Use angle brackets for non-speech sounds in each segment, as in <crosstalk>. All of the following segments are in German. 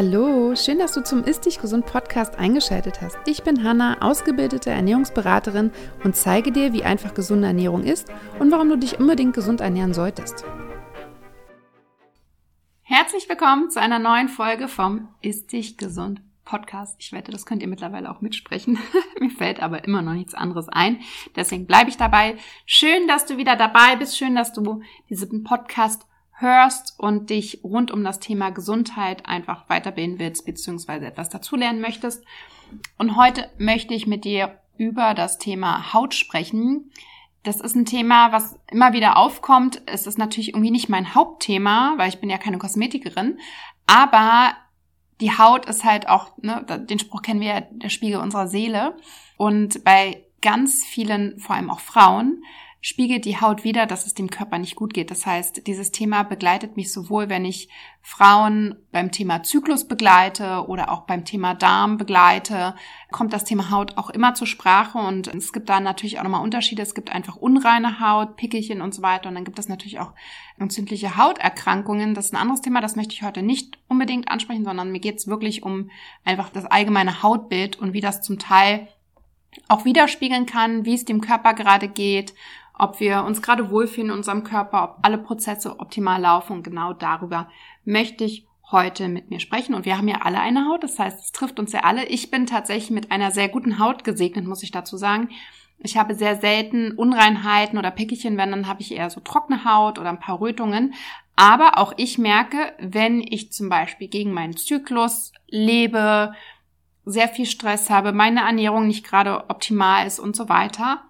Hallo, schön, dass du zum Ist Dich Gesund Podcast eingeschaltet hast. Ich bin Hanna, ausgebildete Ernährungsberaterin und zeige dir, wie einfach gesunde Ernährung ist und warum du dich unbedingt gesund ernähren solltest. Herzlich willkommen zu einer neuen Folge vom Ist Dich Gesund Podcast. Ich wette, das könnt ihr mittlerweile auch mitsprechen. <laughs> Mir fällt aber immer noch nichts anderes ein. Deswegen bleibe ich dabei. Schön, dass du wieder dabei bist. Schön, dass du diesen Podcast hörst und dich rund um das Thema Gesundheit einfach weiterbilden willst, beziehungsweise etwas dazulernen möchtest. Und heute möchte ich mit dir über das Thema Haut sprechen. Das ist ein Thema, was immer wieder aufkommt. Es ist natürlich irgendwie nicht mein Hauptthema, weil ich bin ja keine Kosmetikerin. Aber die Haut ist halt auch, ne, den Spruch kennen wir ja, der Spiegel unserer Seele. Und bei ganz vielen, vor allem auch Frauen, spiegelt die Haut wieder, dass es dem Körper nicht gut geht. Das heißt, dieses Thema begleitet mich sowohl, wenn ich Frauen beim Thema Zyklus begleite oder auch beim Thema Darm begleite, kommt das Thema Haut auch immer zur Sprache und es gibt da natürlich auch nochmal Unterschiede. Es gibt einfach unreine Haut, Pickelchen und so weiter und dann gibt es natürlich auch entzündliche Hauterkrankungen. Das ist ein anderes Thema, das möchte ich heute nicht unbedingt ansprechen, sondern mir geht es wirklich um einfach das allgemeine Hautbild und wie das zum Teil auch widerspiegeln kann, wie es dem Körper gerade geht ob wir uns gerade wohlfühlen in unserem Körper, ob alle Prozesse optimal laufen. Und genau darüber möchte ich heute mit mir sprechen. Und wir haben ja alle eine Haut, das heißt, es trifft uns ja alle. Ich bin tatsächlich mit einer sehr guten Haut gesegnet, muss ich dazu sagen. Ich habe sehr selten Unreinheiten oder Pickelchen, wenn dann habe ich eher so trockene Haut oder ein paar Rötungen. Aber auch ich merke, wenn ich zum Beispiel gegen meinen Zyklus lebe, sehr viel Stress habe, meine Ernährung nicht gerade optimal ist und so weiter,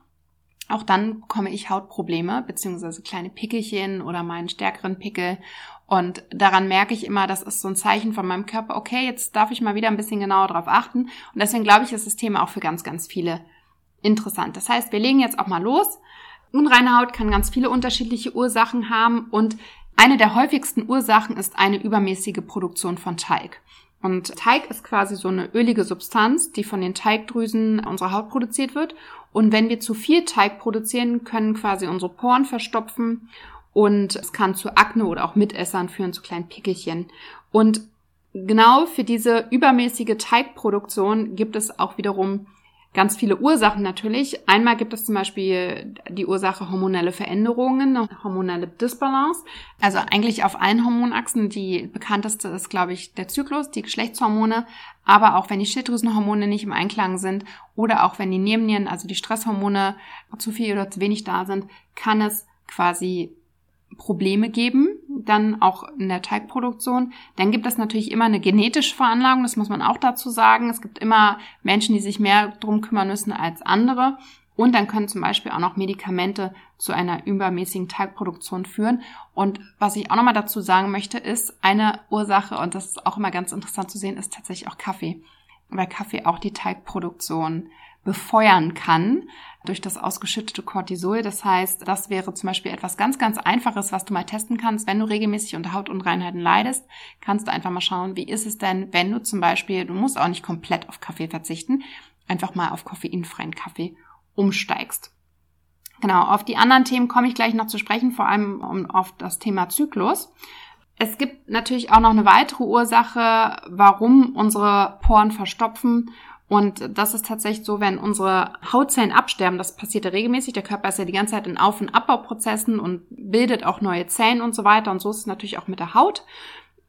auch dann bekomme ich Hautprobleme, beziehungsweise kleine Pickelchen oder meinen stärkeren Pickel. Und daran merke ich immer, das ist so ein Zeichen von meinem Körper, okay, jetzt darf ich mal wieder ein bisschen genauer drauf achten. Und deswegen glaube ich, ist das Thema auch für ganz, ganz viele interessant. Das heißt, wir legen jetzt auch mal los. Unreine Haut kann ganz viele unterschiedliche Ursachen haben und eine der häufigsten Ursachen ist eine übermäßige Produktion von Teig. Und Teig ist quasi so eine ölige Substanz, die von den Teigdrüsen unserer Haut produziert wird. Und wenn wir zu viel Teig produzieren, können quasi unsere Poren verstopfen und es kann zu Akne oder auch Mitessern führen, zu kleinen Pickelchen. Und genau für diese übermäßige Teigproduktion gibt es auch wiederum ganz viele Ursachen natürlich. Einmal gibt es zum Beispiel die Ursache hormonelle Veränderungen, hormonelle Disbalance. Also eigentlich auf allen Hormonachsen. Die bekannteste ist, glaube ich, der Zyklus, die Geschlechtshormone. Aber auch wenn die Schilddrüsenhormone nicht im Einklang sind oder auch wenn die Nebennieren, also die Stresshormone, zu viel oder zu wenig da sind, kann es quasi Probleme geben, dann auch in der Teigproduktion. Dann gibt es natürlich immer eine genetische Veranlagung, das muss man auch dazu sagen. Es gibt immer Menschen, die sich mehr drum kümmern müssen als andere. Und dann können zum Beispiel auch noch Medikamente zu einer übermäßigen Teigproduktion führen. Und was ich auch nochmal dazu sagen möchte, ist eine Ursache, und das ist auch immer ganz interessant zu sehen, ist tatsächlich auch Kaffee. Weil Kaffee auch die Teigproduktion befeuern kann durch das ausgeschüttete Cortisol. Das heißt, das wäre zum Beispiel etwas ganz, ganz Einfaches, was du mal testen kannst. Wenn du regelmäßig unter Hautunreinheiten leidest, kannst du einfach mal schauen, wie ist es denn, wenn du zum Beispiel, du musst auch nicht komplett auf Kaffee verzichten, einfach mal auf koffeinfreien Kaffee umsteigst. Genau, auf die anderen Themen komme ich gleich noch zu sprechen, vor allem auf das Thema Zyklus. Es gibt natürlich auch noch eine weitere Ursache, warum unsere Poren verstopfen und das ist tatsächlich so, wenn unsere Hautzellen absterben, das passiert ja regelmäßig, der Körper ist ja die ganze Zeit in Auf- und Abbauprozessen und bildet auch neue Zellen und so weiter. Und so ist es natürlich auch mit der Haut.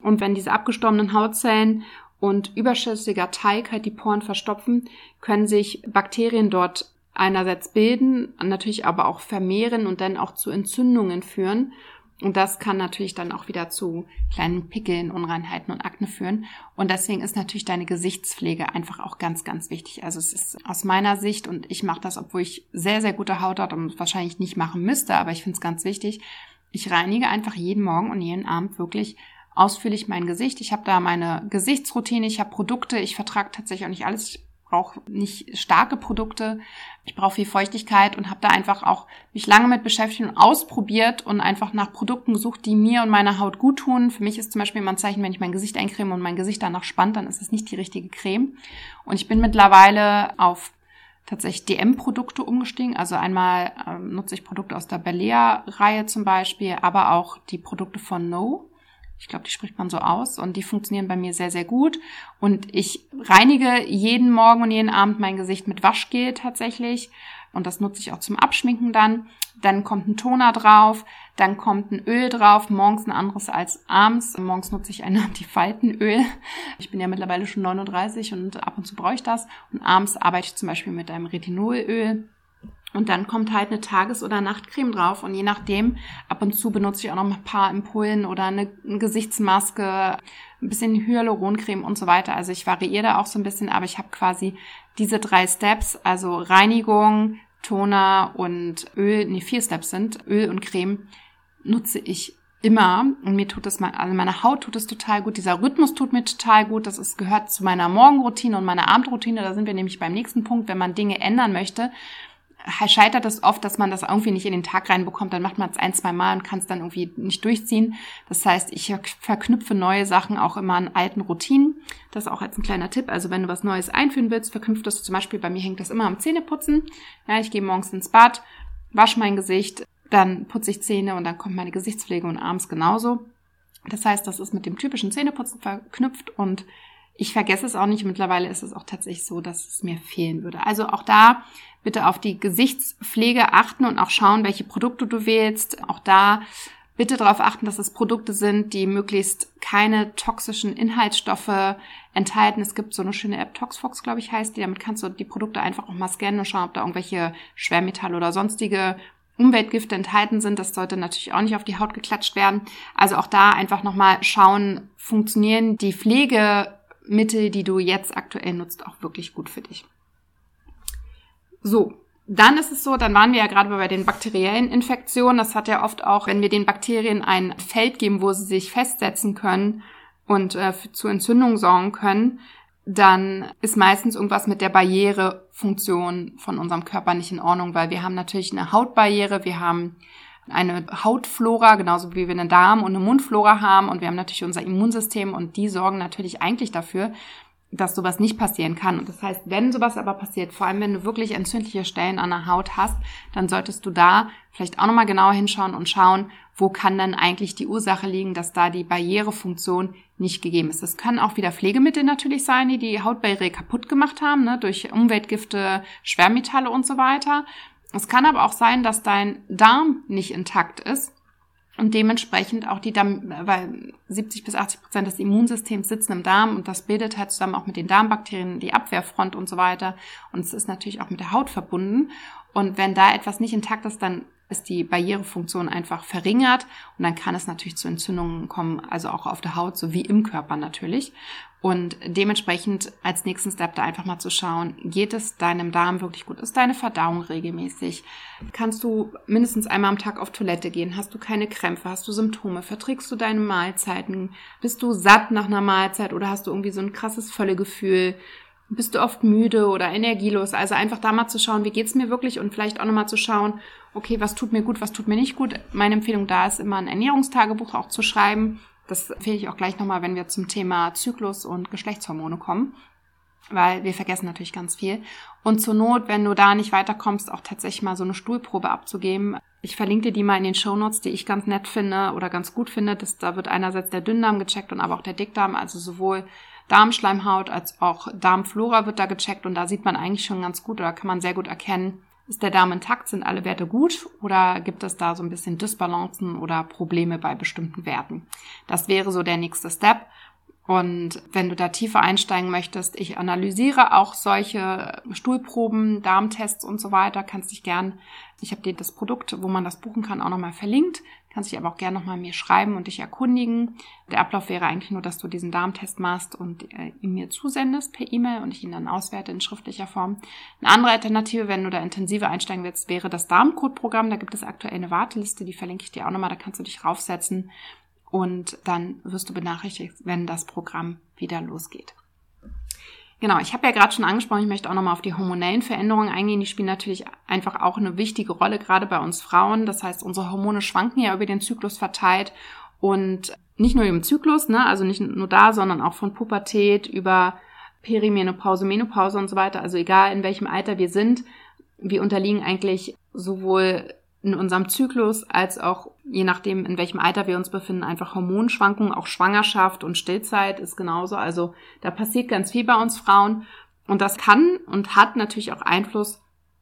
Und wenn diese abgestorbenen Hautzellen und überschüssiger Teig halt die Poren verstopfen, können sich Bakterien dort einerseits bilden, natürlich aber auch vermehren und dann auch zu Entzündungen führen. Und das kann natürlich dann auch wieder zu kleinen Pickeln, Unreinheiten und Akne führen. Und deswegen ist natürlich deine Gesichtspflege einfach auch ganz, ganz wichtig. Also es ist aus meiner Sicht, und ich mache das, obwohl ich sehr, sehr gute Haut habe und wahrscheinlich nicht machen müsste, aber ich finde es ganz wichtig. Ich reinige einfach jeden Morgen und jeden Abend wirklich ausführlich mein Gesicht. Ich habe da meine Gesichtsroutine, ich habe Produkte, ich vertrage tatsächlich auch nicht alles brauche nicht starke Produkte, ich brauche viel Feuchtigkeit und habe da einfach auch mich lange mit beschäftigt und ausprobiert und einfach nach Produkten gesucht, die mir und meiner Haut gut tun. Für mich ist zum Beispiel immer ein Zeichen, wenn ich mein Gesicht eincreme und mein Gesicht danach spannt, dann ist es nicht die richtige Creme. Und ich bin mittlerweile auf tatsächlich DM-Produkte umgestiegen. Also einmal ähm, nutze ich Produkte aus der Balea-Reihe zum Beispiel, aber auch die Produkte von No Ich glaube, die spricht man so aus und die funktionieren bei mir sehr, sehr gut. Und ich reinige jeden Morgen und jeden Abend mein Gesicht mit Waschgel tatsächlich. Und das nutze ich auch zum Abschminken dann. Dann kommt ein Toner drauf, dann kommt ein Öl drauf, morgens ein anderes als abends. Morgens nutze ich ein <laughs> Antifaltenöl. Ich bin ja mittlerweile schon 39 und ab und zu brauche ich das. Und abends arbeite ich zum Beispiel mit einem Retinolöl. Und dann kommt halt eine Tages- oder Nachtcreme drauf. Und je nachdem, ab und zu benutze ich auch noch ein paar Impullen oder eine, eine Gesichtsmaske, ein bisschen Hyaluroncreme und so weiter. Also ich variiere da auch so ein bisschen, aber ich habe quasi diese drei Steps, also Reinigung, Toner und Öl, nee, vier Steps sind, Öl und Creme, nutze ich immer und mir tut das also meiner Haut tut es total gut, dieser Rhythmus tut mir total gut, das ist, gehört zu meiner Morgenroutine und meiner Abendroutine, da sind wir nämlich beim nächsten Punkt, wenn man Dinge ändern möchte, scheitert es oft, dass man das irgendwie nicht in den Tag reinbekommt. Dann macht man es ein, zwei Mal und kann es dann irgendwie nicht durchziehen. Das heißt, ich verknüpfe neue Sachen auch immer an alten Routinen. Das auch als ein kleiner Tipp. Also wenn du was Neues einführen willst, verknüpft das zum Beispiel, bei mir hängt das immer am Zähneputzen. Ja, ich gehe morgens ins Bad, wasche mein Gesicht, dann putze ich Zähne und dann kommt meine Gesichtspflege und abends genauso. Das heißt, das ist mit dem typischen Zähneputzen verknüpft und ich vergesse es auch nicht. Mittlerweile ist es auch tatsächlich so, dass es mir fehlen würde. Also auch da bitte auf die Gesichtspflege achten und auch schauen, welche Produkte du wählst. Auch da bitte darauf achten, dass es Produkte sind, die möglichst keine toxischen Inhaltsstoffe enthalten. Es gibt so eine schöne App, Toxfox, glaube ich, heißt die. Damit kannst du die Produkte einfach auch mal scannen und schauen, ob da irgendwelche Schwermetalle oder sonstige Umweltgifte enthalten sind. Das sollte natürlich auch nicht auf die Haut geklatscht werden. Also auch da einfach nochmal schauen, funktionieren die Pflege Mittel, die du jetzt aktuell nutzt, auch wirklich gut für dich. So, dann ist es so, dann waren wir ja gerade bei den bakteriellen Infektionen. Das hat ja oft auch, wenn wir den Bakterien ein Feld geben, wo sie sich festsetzen können und äh, zu Entzündungen sorgen können, dann ist meistens irgendwas mit der Barrierefunktion von unserem Körper nicht in Ordnung, weil wir haben natürlich eine Hautbarriere, wir haben eine Hautflora, genauso wie wir eine Darm- und eine Mundflora haben. Und wir haben natürlich unser Immunsystem und die sorgen natürlich eigentlich dafür, dass sowas nicht passieren kann. Und das heißt, wenn sowas aber passiert, vor allem wenn du wirklich entzündliche Stellen an der Haut hast, dann solltest du da vielleicht auch nochmal genauer hinschauen und schauen, wo kann dann eigentlich die Ursache liegen, dass da die Barrierefunktion nicht gegeben ist. Das können auch wieder Pflegemittel natürlich sein, die die Hautbarriere kaputt gemacht haben, ne, durch Umweltgifte, Schwermetalle und so weiter. Es kann aber auch sein, dass dein Darm nicht intakt ist und dementsprechend auch die Darm, weil 70 bis 80 Prozent des Immunsystems sitzen im Darm und das bildet halt zusammen auch mit den Darmbakterien die Abwehrfront und so weiter. Und es ist natürlich auch mit der Haut verbunden. Und wenn da etwas nicht intakt ist, dann ist die Barrierefunktion einfach verringert und dann kann es natürlich zu Entzündungen kommen, also auch auf der Haut sowie im Körper natürlich. Und dementsprechend als nächsten Step da einfach mal zu schauen, geht es deinem Darm wirklich gut? Ist deine Verdauung regelmäßig? Kannst du mindestens einmal am Tag auf Toilette gehen? Hast du keine Krämpfe? Hast du Symptome? Verträgst du deine Mahlzeiten? Bist du satt nach einer Mahlzeit oder hast du irgendwie so ein krasses Völlegefühl? Bist du oft müde oder energielos? Also einfach da mal zu schauen, wie geht's mir wirklich und vielleicht auch nochmal zu schauen, okay, was tut mir gut, was tut mir nicht gut. Meine Empfehlung da ist immer ein Ernährungstagebuch auch zu schreiben. Das empfehle ich auch gleich nochmal, wenn wir zum Thema Zyklus und Geschlechtshormone kommen, weil wir vergessen natürlich ganz viel. Und zur Not, wenn du da nicht weiterkommst, auch tatsächlich mal so eine Stuhlprobe abzugeben. Ich verlinke dir die mal in den Show Notes, die ich ganz nett finde oder ganz gut finde. Das, da wird einerseits der Dünndarm gecheckt und aber auch der Dickdarm, also sowohl Darmschleimhaut als auch Darmflora wird da gecheckt und da sieht man eigentlich schon ganz gut oder kann man sehr gut erkennen, ist der Darm intakt, sind alle Werte gut oder gibt es da so ein bisschen Disbalancen oder Probleme bei bestimmten Werten? Das wäre so der nächste Step. Und wenn du da tiefer einsteigen möchtest, ich analysiere auch solche Stuhlproben, Darmtests und so weiter, kannst dich gern, ich habe dir das Produkt, wo man das buchen kann, auch nochmal verlinkt, kannst dich aber auch gern nochmal mir schreiben und dich erkundigen. Der Ablauf wäre eigentlich nur, dass du diesen Darmtest machst und äh, ihn mir zusendest per E-Mail und ich ihn dann auswerte in schriftlicher Form. Eine andere Alternative, wenn du da intensiver einsteigen willst, wäre das Darmcode-Programm. Da gibt es aktuell eine Warteliste, die verlinke ich dir auch nochmal, da kannst du dich raufsetzen und dann wirst du benachrichtigt, wenn das Programm wieder losgeht. Genau, ich habe ja gerade schon angesprochen, ich möchte auch nochmal auf die hormonellen Veränderungen eingehen. Die spielen natürlich einfach auch eine wichtige Rolle, gerade bei uns Frauen. Das heißt, unsere Hormone schwanken ja über den Zyklus verteilt und nicht nur im Zyklus, ne, also nicht nur da, sondern auch von Pubertät über Perimenopause, Menopause und so weiter. Also egal in welchem Alter wir sind, wir unterliegen eigentlich sowohl in unserem Zyklus als auch je nachdem, in welchem Alter wir uns befinden, einfach Hormonschwankungen, auch Schwangerschaft und Stillzeit ist genauso. Also da passiert ganz viel bei uns Frauen und das kann und hat natürlich auch Einfluss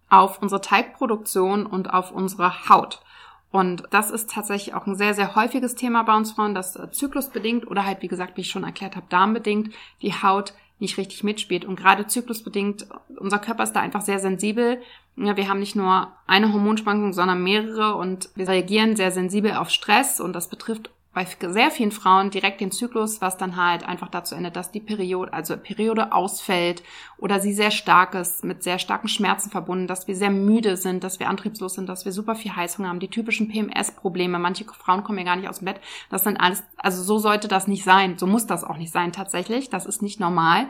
auf unsere Teigproduktion und auf unsere Haut. Und das ist tatsächlich auch ein sehr, sehr häufiges Thema bei uns Frauen, dass äh, zyklusbedingt oder halt, wie gesagt, wie ich schon erklärt habe, darmbedingt die Haut nicht richtig mitspielt. Und gerade zyklusbedingt, unser Körper ist da einfach sehr sensibel. Ja, wir haben nicht nur eine Hormonschwankung, sondern mehrere und wir reagieren sehr sensibel auf Stress und das betrifft bei sehr vielen Frauen direkt den Zyklus, was dann halt einfach dazu endet, dass die Periode, also Periode ausfällt oder sie sehr stark ist, mit sehr starken Schmerzen verbunden, dass wir sehr müde sind, dass wir antriebslos sind, dass wir super viel Heißhunger haben, die typischen PMS-Probleme. Manche Frauen kommen ja gar nicht aus dem Bett. Das sind alles, also so sollte das nicht sein. So muss das auch nicht sein tatsächlich. Das ist nicht normal.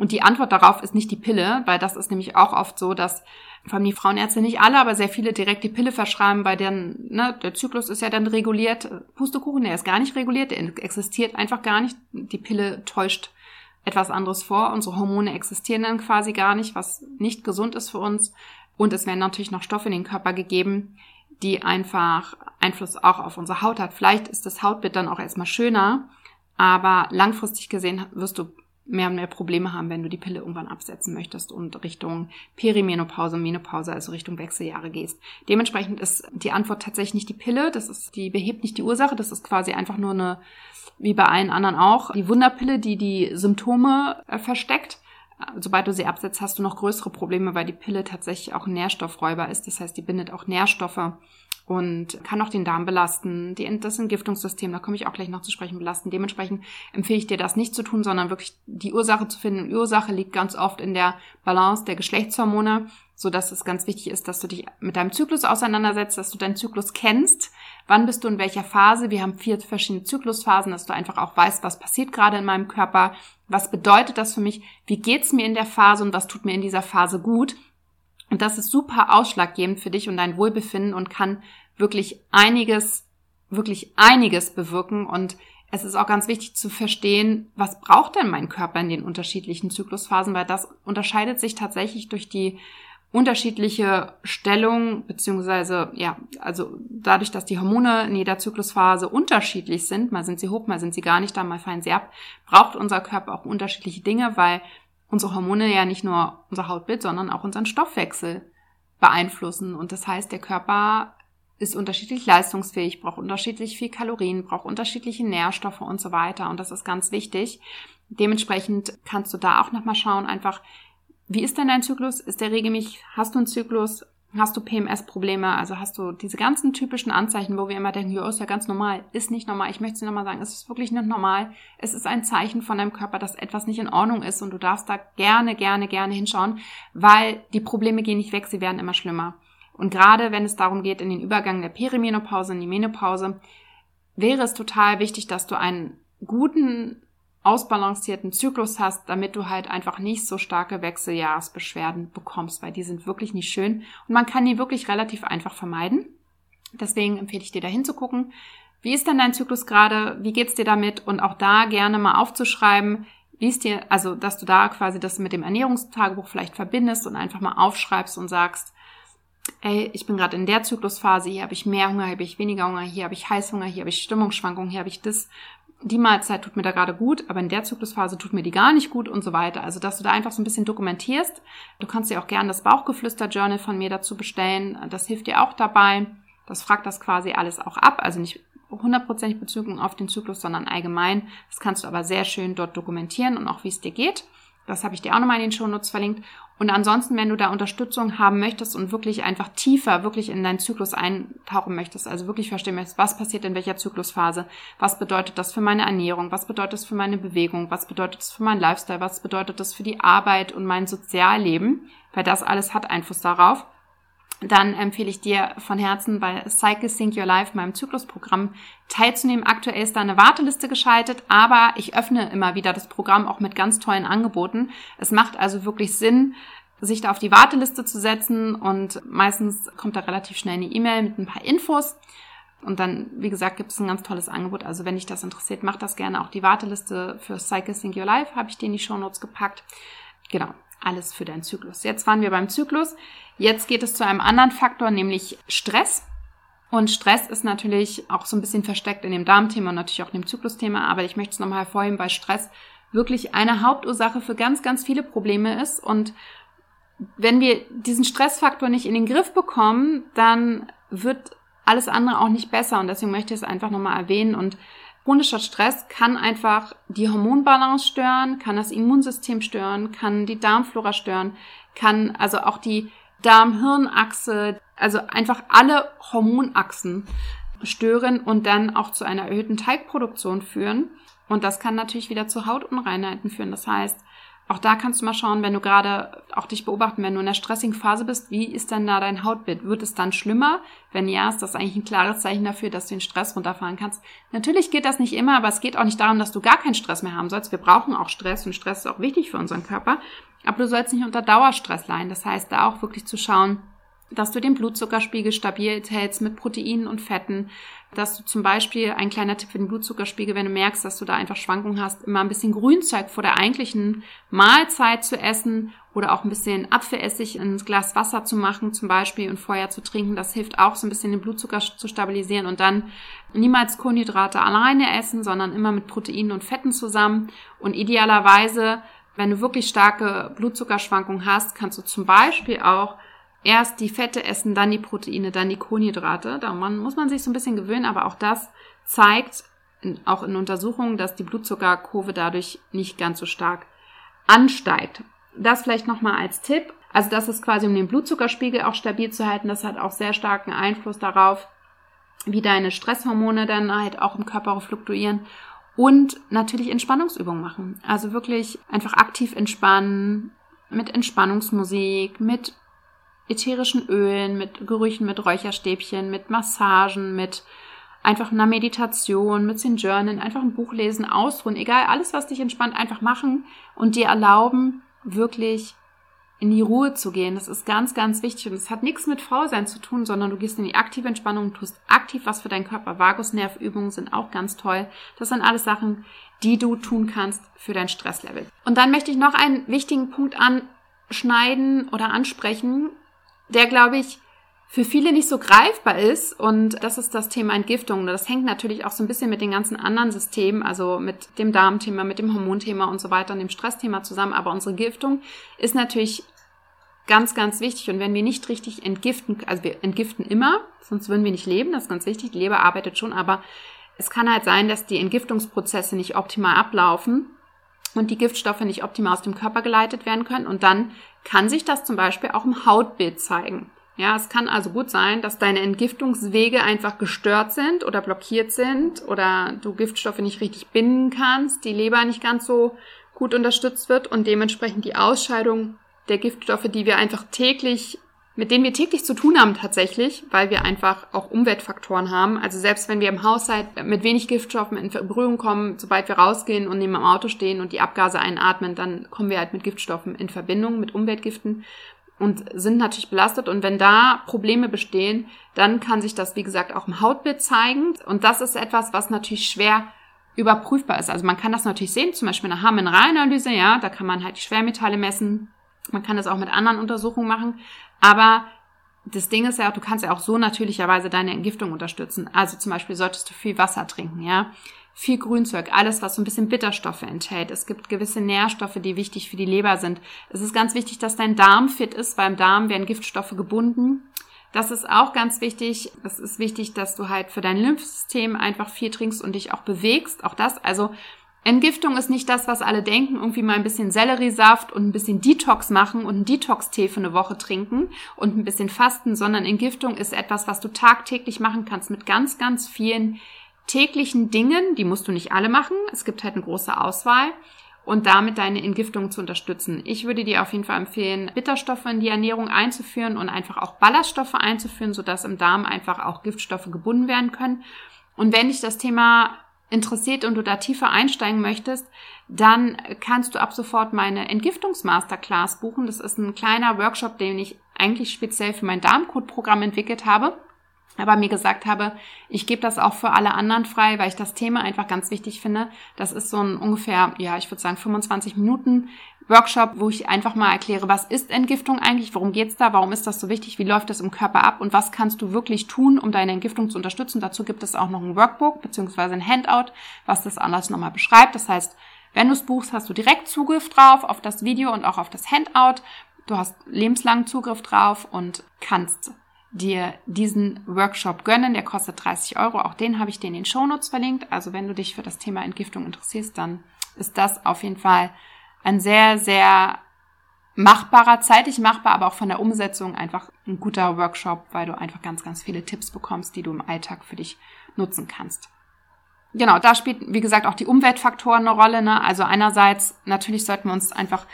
Und die Antwort darauf ist nicht die Pille, weil das ist nämlich auch oft so, dass vor allem die Frauenärzte nicht alle, aber sehr viele direkt die Pille verschreiben, bei deren, ne, der Zyklus ist ja dann reguliert. Pustekuchen, der ist gar nicht reguliert, der existiert einfach gar nicht. Die Pille täuscht etwas anderes vor. Unsere Hormone existieren dann quasi gar nicht, was nicht gesund ist für uns. Und es werden natürlich noch Stoffe in den Körper gegeben, die einfach Einfluss auch auf unsere Haut hat. Vielleicht ist das Hautbild dann auch erstmal schöner, aber langfristig gesehen wirst du mehr und mehr Probleme haben, wenn du die Pille irgendwann absetzen möchtest und Richtung Perimenopause, Menopause, also Richtung Wechseljahre gehst. Dementsprechend ist die Antwort tatsächlich nicht die Pille, das ist, die behebt nicht die Ursache, das ist quasi einfach nur eine, wie bei allen anderen auch, die Wunderpille, die die Symptome äh, versteckt. Sobald du sie absetzt, hast du noch größere Probleme, weil die Pille tatsächlich auch Nährstoffräuber ist. Das heißt, die bindet auch Nährstoffe und kann auch den Darm belasten, das Entgiftungssystem, da komme ich auch gleich noch zu sprechen, belasten. Dementsprechend empfehle ich dir das nicht zu tun, sondern wirklich die Ursache zu finden. Die Ursache liegt ganz oft in der Balance der Geschlechtshormone, so dass es ganz wichtig ist, dass du dich mit deinem Zyklus auseinandersetzt, dass du deinen Zyklus kennst. Wann bist du in welcher Phase? Wir haben vier verschiedene Zyklusphasen, dass du einfach auch weißt, was passiert gerade in meinem Körper. Was bedeutet das für mich? Wie geht's mir in der Phase und was tut mir in dieser Phase gut? Und das ist super ausschlaggebend für dich und dein Wohlbefinden und kann wirklich einiges, wirklich einiges bewirken. Und es ist auch ganz wichtig zu verstehen, was braucht denn mein Körper in den unterschiedlichen Zyklusphasen, weil das unterscheidet sich tatsächlich durch die unterschiedliche Stellung, beziehungsweise, ja, also dadurch, dass die Hormone in jeder Zyklusphase unterschiedlich sind, mal sind sie hoch, mal sind sie gar nicht da, mal fallen sie ab, braucht unser Körper auch unterschiedliche Dinge, weil unsere Hormone ja nicht nur unser Hautbild, sondern auch unseren Stoffwechsel beeinflussen. Und das heißt, der Körper ist unterschiedlich leistungsfähig, braucht unterschiedlich viel Kalorien, braucht unterschiedliche Nährstoffe und so weiter. Und das ist ganz wichtig. Dementsprechend kannst du da auch nochmal schauen, einfach, wie ist denn dein Zyklus? Ist der regelmäßig? Hast du einen Zyklus? Hast du PMS-Probleme? Also hast du diese ganzen typischen Anzeichen, wo wir immer denken, ja, ist ja ganz normal. Ist nicht normal. Ich möchte es dir nochmal sagen, es ist wirklich nicht normal. Es ist ein Zeichen von deinem Körper, dass etwas nicht in Ordnung ist und du darfst da gerne, gerne, gerne hinschauen, weil die Probleme gehen nicht weg, sie werden immer schlimmer. Und gerade wenn es darum geht, in den Übergang der Perimenopause in die Menopause, wäre es total wichtig, dass du einen guten, ausbalancierten Zyklus hast, damit du halt einfach nicht so starke Wechseljahresbeschwerden bekommst, weil die sind wirklich nicht schön und man kann die wirklich relativ einfach vermeiden. Deswegen empfehle ich dir da hinzugucken. Wie ist denn dein Zyklus gerade? Wie geht's dir damit? Und auch da gerne mal aufzuschreiben, wie es dir, also, dass du da quasi das mit dem Ernährungstagebuch vielleicht verbindest und einfach mal aufschreibst und sagst, ey, ich bin gerade in der Zyklusphase, hier habe ich mehr Hunger, hier habe ich weniger Hunger, hier habe ich Heißhunger, hier habe ich Stimmungsschwankungen, hier habe ich das. Die Mahlzeit tut mir da gerade gut, aber in der Zyklusphase tut mir die gar nicht gut und so weiter. Also, dass du da einfach so ein bisschen dokumentierst. Du kannst dir auch gerne das Bauchgeflüster-Journal von mir dazu bestellen. Das hilft dir auch dabei. Das fragt das quasi alles auch ab. Also nicht hundertprozentig bezogen auf den Zyklus, sondern allgemein. Das kannst du aber sehr schön dort dokumentieren und auch wie es dir geht. Das habe ich dir auch nochmal in den Shownotes verlinkt. Und ansonsten, wenn du da Unterstützung haben möchtest und wirklich einfach tiefer, wirklich in deinen Zyklus eintauchen möchtest, also wirklich verstehen möchtest, was passiert in welcher Zyklusphase, was bedeutet das für meine Ernährung, was bedeutet das für meine Bewegung, was bedeutet das für meinen Lifestyle, was bedeutet das für die Arbeit und mein Sozialleben, weil das alles hat Einfluss darauf dann empfehle ich dir von Herzen bei Cycle Sync Your Life, meinem Zyklusprogramm, teilzunehmen. Aktuell ist da eine Warteliste geschaltet, aber ich öffne immer wieder das Programm auch mit ganz tollen Angeboten. Es macht also wirklich Sinn, sich da auf die Warteliste zu setzen und meistens kommt da relativ schnell eine E-Mail mit ein paar Infos. Und dann, wie gesagt, gibt es ein ganz tolles Angebot. Also wenn dich das interessiert, mach das gerne. Auch die Warteliste für Cycle Sync Your Life habe ich dir in die Show Notes gepackt. Genau, alles für deinen Zyklus. Jetzt waren wir beim Zyklus. Jetzt geht es zu einem anderen Faktor, nämlich Stress. Und Stress ist natürlich auch so ein bisschen versteckt in dem Darmthema und natürlich auch in dem Zyklusthema, aber ich möchte es nochmal hervorheben, weil Stress wirklich eine Hauptursache für ganz, ganz viele Probleme ist. Und wenn wir diesen Stressfaktor nicht in den Griff bekommen, dann wird alles andere auch nicht besser. Und deswegen möchte ich es einfach nochmal erwähnen. Und chronischer Stress kann einfach die Hormonbalance stören, kann das Immunsystem stören, kann die Darmflora stören, kann also auch die Darm-Hirn-Achse, also einfach alle Hormonachsen stören und dann auch zu einer erhöhten Teigproduktion führen. Und das kann natürlich wieder zu Hautunreinheiten führen. Das heißt, auch da kannst du mal schauen, wenn du gerade auch dich beobachten, wenn du in der stressigen Phase bist, wie ist denn da dein Hautbild? Wird es dann schlimmer? Wenn ja, ist das eigentlich ein klares Zeichen dafür, dass du den Stress runterfahren kannst. Natürlich geht das nicht immer, aber es geht auch nicht darum, dass du gar keinen Stress mehr haben sollst. Wir brauchen auch Stress und Stress ist auch wichtig für unseren Körper. Aber du sollst nicht unter Dauerstress leiden. Das heißt, da auch wirklich zu schauen, dass du den Blutzuckerspiegel stabil hältst mit Proteinen und Fetten, dass du zum Beispiel, ein kleiner Tipp für den Blutzuckerspiegel, wenn du merkst, dass du da einfach Schwankungen hast, immer ein bisschen Grünzeug vor der eigentlichen Mahlzeit zu essen oder auch ein bisschen Apfelessig ins Glas Wasser zu machen zum Beispiel und vorher zu trinken. Das hilft auch so ein bisschen den Blutzucker zu stabilisieren und dann niemals Kohlenhydrate alleine essen, sondern immer mit Proteinen und Fetten zusammen und idealerweise wenn du wirklich starke Blutzuckerschwankungen hast, kannst du zum Beispiel auch erst die Fette essen, dann die Proteine, dann die Kohlenhydrate. Da muss man sich so ein bisschen gewöhnen, aber auch das zeigt auch in Untersuchungen, dass die Blutzuckerkurve dadurch nicht ganz so stark ansteigt. Das vielleicht nochmal als Tipp. Also das ist quasi, um den Blutzuckerspiegel auch stabil zu halten. Das hat auch sehr starken Einfluss darauf, wie deine Stresshormone dann halt auch im Körper fluktuieren. Und natürlich Entspannungsübungen machen. Also wirklich einfach aktiv entspannen, mit Entspannungsmusik, mit ätherischen Ölen, mit Gerüchen, mit Räucherstäbchen, mit Massagen, mit einfach einer Meditation, mit den Journalen, einfach ein Buch lesen, ausruhen, egal, alles, was dich entspannt, einfach machen und dir erlauben, wirklich in die Ruhe zu gehen. Das ist ganz, ganz wichtig. Und es hat nichts mit Faulsein zu tun, sondern du gehst in die aktive Entspannung tust aktiv was für deinen Körper. Vagusnervübungen sind auch ganz toll. Das sind alles Sachen, die du tun kannst für dein Stresslevel. Und dann möchte ich noch einen wichtigen Punkt anschneiden oder ansprechen der, glaube ich, für viele nicht so greifbar ist. Und das ist das Thema Entgiftung. Das hängt natürlich auch so ein bisschen mit den ganzen anderen Systemen, also mit dem Darmthema, mit dem Hormonthema und so weiter und dem Stressthema zusammen. Aber unsere Giftung ist natürlich ganz, ganz wichtig. Und wenn wir nicht richtig entgiften, also wir entgiften immer, sonst würden wir nicht leben, das ist ganz wichtig. Die Leber arbeitet schon, aber es kann halt sein, dass die Entgiftungsprozesse nicht optimal ablaufen und die Giftstoffe nicht optimal aus dem Körper geleitet werden können. Und dann kann sich das zum Beispiel auch im Hautbild zeigen. Ja, es kann also gut sein, dass deine Entgiftungswege einfach gestört sind oder blockiert sind oder du Giftstoffe nicht richtig binden kannst, die Leber nicht ganz so gut unterstützt wird und dementsprechend die Ausscheidung der Giftstoffe, die wir einfach täglich mit denen wir täglich zu tun haben tatsächlich, weil wir einfach auch Umweltfaktoren haben. Also selbst wenn wir im Haushalt mit wenig Giftstoffen in Berührung kommen, sobald wir rausgehen und neben dem Auto stehen und die Abgase einatmen, dann kommen wir halt mit Giftstoffen in Verbindung, mit Umweltgiften und sind natürlich belastet. Und wenn da Probleme bestehen, dann kann sich das, wie gesagt, auch im Hautbild zeigen. Und das ist etwas, was natürlich schwer überprüfbar ist. Also man kann das natürlich sehen, zum Beispiel eine Haarmineralanalyse, ja, da kann man halt die Schwermetalle messen. Man kann das auch mit anderen Untersuchungen machen. Aber das Ding ist ja, du kannst ja auch so natürlicherweise deine Entgiftung unterstützen. Also zum Beispiel solltest du viel Wasser trinken, ja. Viel Grünzeug, alles, was so ein bisschen Bitterstoffe enthält. Es gibt gewisse Nährstoffe, die wichtig für die Leber sind. Es ist ganz wichtig, dass dein Darm fit ist, weil im Darm werden Giftstoffe gebunden. Das ist auch ganz wichtig. Es ist wichtig, dass du halt für dein Lymphsystem einfach viel trinkst und dich auch bewegst. Auch das, also Entgiftung ist nicht das, was alle denken, irgendwie mal ein bisschen Selleriesaft und ein bisschen Detox machen und einen Detox-Tee für eine Woche trinken und ein bisschen fasten, sondern Entgiftung ist etwas, was du tagtäglich machen kannst mit ganz, ganz vielen täglichen Dingen. Die musst du nicht alle machen. Es gibt halt eine große Auswahl und damit deine Entgiftung zu unterstützen. Ich würde dir auf jeden Fall empfehlen, Bitterstoffe in die Ernährung einzuführen und einfach auch Ballaststoffe einzuführen, sodass im Darm einfach auch Giftstoffe gebunden werden können. Und wenn dich das Thema interessiert und du da tiefer einsteigen möchtest, dann kannst du ab sofort meine Entgiftungsmasterclass buchen. Das ist ein kleiner Workshop, den ich eigentlich speziell für mein Darmcode-Programm entwickelt habe. Aber mir gesagt habe, ich gebe das auch für alle anderen frei, weil ich das Thema einfach ganz wichtig finde. Das ist so ein ungefähr, ja, ich würde sagen 25 Minuten Workshop, wo ich einfach mal erkläre, was ist Entgiftung eigentlich, worum geht's da, warum ist das so wichtig, wie läuft das im Körper ab und was kannst du wirklich tun, um deine Entgiftung zu unterstützen. Dazu gibt es auch noch ein Workbook beziehungsweise ein Handout, was das alles nochmal beschreibt. Das heißt, wenn du es buchst, hast du direkt Zugriff drauf auf das Video und auch auf das Handout. Du hast lebenslangen Zugriff drauf und kannst dir diesen Workshop gönnen. Der kostet 30 Euro. Auch den habe ich dir in den Shownotes verlinkt. Also wenn du dich für das Thema Entgiftung interessierst, dann ist das auf jeden Fall ein sehr, sehr machbarer, zeitlich machbar, aber auch von der Umsetzung einfach ein guter Workshop, weil du einfach ganz, ganz viele Tipps bekommst, die du im Alltag für dich nutzen kannst. Genau, da spielt, wie gesagt, auch die Umweltfaktoren eine Rolle. Ne? Also einerseits, natürlich sollten wir uns einfach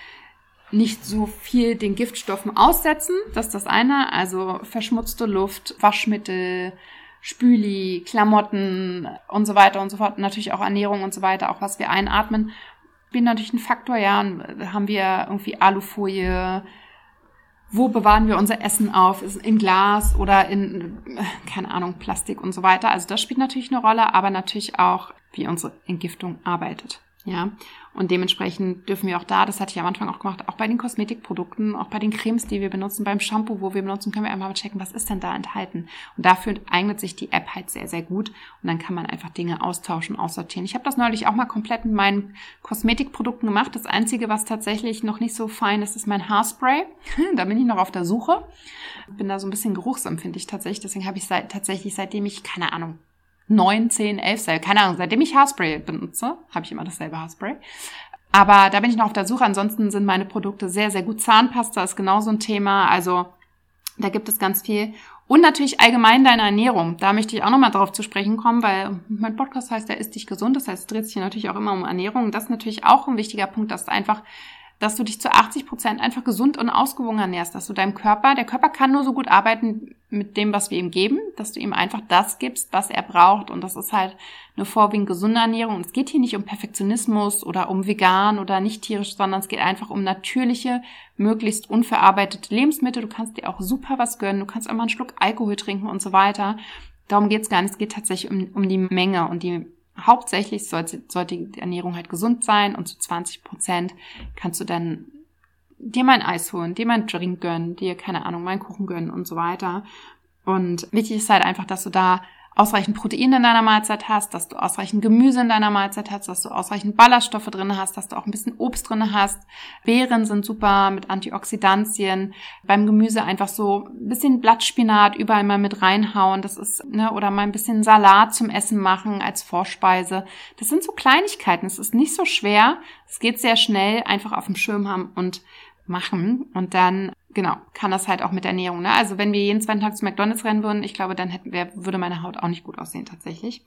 nicht so viel den Giftstoffen aussetzen. Das ist das eine. Also verschmutzte Luft, Waschmittel, Spüli, Klamotten und so weiter und so fort. Natürlich auch Ernährung und so weiter, auch was wir einatmen. Bin natürlich ein Faktor, ja. Haben wir irgendwie Alufolie, wo bewahren wir unser Essen auf? Ist in Glas oder in, keine Ahnung, Plastik und so weiter. Also das spielt natürlich eine Rolle, aber natürlich auch, wie unsere Entgiftung arbeitet. Ja, und dementsprechend dürfen wir auch da, das hatte ich am Anfang auch gemacht, auch bei den Kosmetikprodukten, auch bei den Cremes, die wir benutzen, beim Shampoo, wo wir benutzen, können wir einfach mal checken, was ist denn da enthalten. Und dafür eignet sich die App halt sehr, sehr gut. Und dann kann man einfach Dinge austauschen, aussortieren. Ich habe das neulich auch mal komplett mit meinen Kosmetikprodukten gemacht. Das Einzige, was tatsächlich noch nicht so fein ist, ist mein Haarspray. <laughs> da bin ich noch auf der Suche. Bin da so ein bisschen geruchsempfindlich tatsächlich. Deswegen habe ich seit, tatsächlich, seitdem ich, keine Ahnung, neun, zehn, elf Seil. Keine Ahnung, seitdem ich Haarspray benutze, habe ich immer dasselbe Haarspray. Aber da bin ich noch auf der Suche. Ansonsten sind meine Produkte sehr, sehr gut. Zahnpasta ist genauso ein Thema. Also da gibt es ganz viel. Und natürlich allgemein deine Ernährung. Da möchte ich auch nochmal drauf zu sprechen kommen, weil mein Podcast heißt, der ist dich gesund. Das heißt, es dreht sich natürlich auch immer um Ernährung. Das ist natürlich auch ein wichtiger Punkt, dass du einfach dass du dich zu 80 Prozent einfach gesund und ausgewogen ernährst, dass du deinem Körper, der Körper kann nur so gut arbeiten mit dem, was wir ihm geben, dass du ihm einfach das gibst, was er braucht. Und das ist halt eine vorwiegend gesunde Ernährung. Und es geht hier nicht um Perfektionismus oder um vegan oder nicht tierisch, sondern es geht einfach um natürliche, möglichst unverarbeitete Lebensmittel. Du kannst dir auch super was gönnen. Du kannst auch mal einen Schluck Alkohol trinken und so weiter. Darum geht's gar nicht. Es geht tatsächlich um, um die Menge und die hauptsächlich sollte, sollte die Ernährung halt gesund sein und zu 20 Prozent kannst du dann dir mal ein Eis holen, dir mal ein Drink gönnen, dir, keine Ahnung, mal einen Kuchen gönnen und so weiter. Und wichtig ist halt einfach, dass du da ausreichend Protein in deiner Mahlzeit hast, dass du ausreichend Gemüse in deiner Mahlzeit hast, dass du ausreichend Ballaststoffe drin hast, dass du auch ein bisschen Obst drin hast. Beeren sind super mit Antioxidantien. Beim Gemüse einfach so ein bisschen Blattspinat überall mal mit reinhauen. Das ist, ne, oder mal ein bisschen Salat zum Essen machen als Vorspeise. Das sind so Kleinigkeiten. Es ist nicht so schwer. Es geht sehr schnell. Einfach auf dem Schirm haben und machen. Und dann genau, kann das halt auch mit Ernährung. Ne? Also wenn wir jeden zweiten Tag zu McDonalds rennen würden, ich glaube, dann hätten wir, würde meine Haut auch nicht gut aussehen tatsächlich.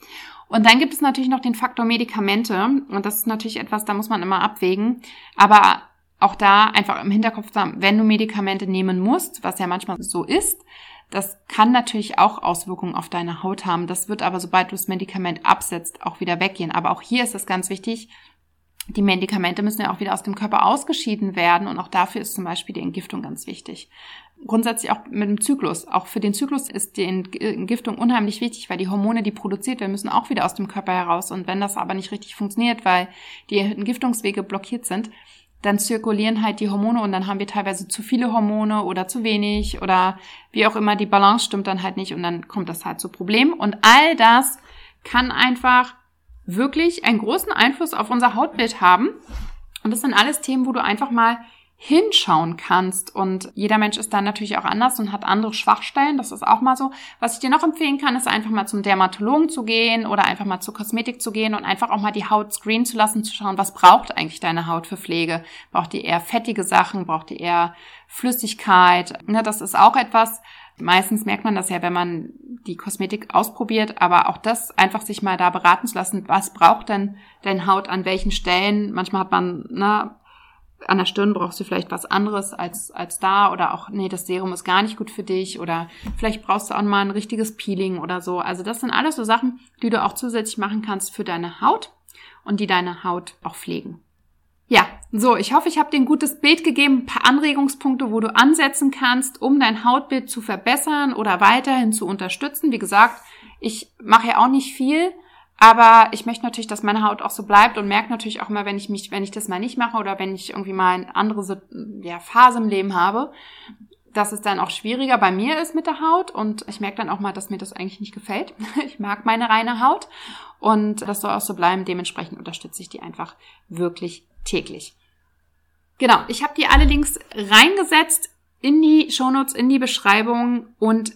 Und dann gibt es natürlich noch den Faktor Medikamente. Und das ist natürlich etwas, da muss man immer abwägen. Aber auch da einfach im Hinterkopf haben, wenn du Medikamente nehmen musst, was ja manchmal so ist, das kann natürlich auch Auswirkungen auf deine Haut haben. Das wird aber, sobald du das Medikament absetzt, auch wieder weggehen. Aber auch hier ist es ganz wichtig, die Medikamente müssen ja auch wieder aus dem Körper ausgeschieden werden und auch dafür ist zum Beispiel die Entgiftung ganz wichtig. Grundsätzlich auch mit dem Zyklus. Auch für den Zyklus ist die Entgiftung unheimlich wichtig, weil die Hormone, die produziert werden, müssen auch wieder aus dem Körper heraus. Und wenn das aber nicht richtig funktioniert, weil die Entgiftungswege blockiert sind, dann zirkulieren halt die Hormone und dann haben wir teilweise zu viele Hormone oder zu wenig oder wie auch immer, die Balance stimmt dann halt nicht und dann kommt das halt zu Problemen. Und all das kann einfach wirklich einen großen Einfluss auf unser Hautbild haben. Und das sind alles Themen, wo du einfach mal hinschauen kannst. Und jeder Mensch ist dann natürlich auch anders und hat andere Schwachstellen. Das ist auch mal so. Was ich dir noch empfehlen kann, ist einfach mal zum Dermatologen zu gehen oder einfach mal zur Kosmetik zu gehen und einfach auch mal die Haut screenen zu lassen, zu schauen, was braucht eigentlich deine Haut für Pflege? Braucht die eher fettige Sachen? Braucht die eher Flüssigkeit? Ja, das ist auch etwas, Meistens merkt man das ja, wenn man die Kosmetik ausprobiert, aber auch das einfach sich mal da beraten zu lassen, was braucht denn deine Haut an welchen Stellen? Manchmal hat man, ne, an der Stirn brauchst du vielleicht was anderes als, als da oder auch, nee, das Serum ist gar nicht gut für dich oder vielleicht brauchst du auch mal ein richtiges Peeling oder so. Also das sind alles so Sachen, die du auch zusätzlich machen kannst für deine Haut und die deine Haut auch pflegen. Ja, so, ich hoffe, ich habe dir ein gutes Bild gegeben, ein paar Anregungspunkte, wo du ansetzen kannst, um dein Hautbild zu verbessern oder weiterhin zu unterstützen. Wie gesagt, ich mache ja auch nicht viel, aber ich möchte natürlich, dass meine Haut auch so bleibt und merke natürlich auch mal, wenn ich mich, wenn ich das mal nicht mache oder wenn ich irgendwie mal eine andere ja, Phase im Leben habe, dass es dann auch schwieriger bei mir ist mit der Haut und ich merke dann auch mal, dass mir das eigentlich nicht gefällt. <laughs> Ich mag meine reine Haut und das soll auch so bleiben. Dementsprechend unterstütze ich die einfach wirklich täglich. Genau, ich habe dir alle Links reingesetzt in die Shownotes, in die Beschreibung und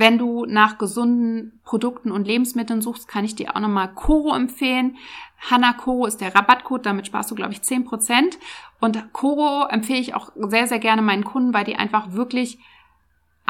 wenn du nach gesunden Produkten und Lebensmitteln suchst, kann ich dir auch nochmal Koro empfehlen. Hanna Koro ist der Rabattcode, damit sparst du, glaube ich, 10%. Und Koro empfehle ich auch sehr, sehr gerne meinen Kunden, weil die einfach wirklich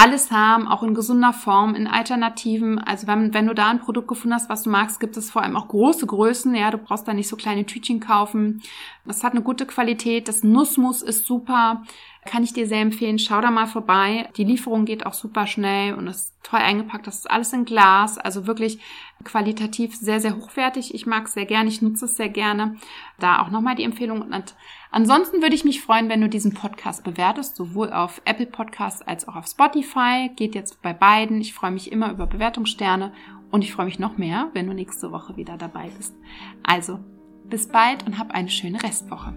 alles haben, auch in gesunder Form, in Alternativen. Also wenn, wenn du da ein Produkt gefunden hast, was du magst, gibt es vor allem auch große Größen. Ja, du brauchst da nicht so kleine Tütchen kaufen. Das hat eine gute Qualität. Das Nussmus ist super. Kann ich dir sehr empfehlen. Schau da mal vorbei. Die Lieferung geht auch super schnell und ist toll eingepackt. Das ist alles in Glas. Also wirklich qualitativ sehr, sehr hochwertig. Ich mag es sehr gerne. Ich nutze es sehr gerne. Da auch nochmal die Empfehlung. Und ansonsten würde ich mich freuen, wenn du diesen Podcast bewertest, sowohl auf Apple Podcasts als auch auf Spotify. Geht jetzt bei beiden. Ich freue mich immer über Bewertungssterne und ich freue mich noch mehr, wenn du nächste Woche wieder dabei bist. Also, bis bald und hab eine schöne Restwoche.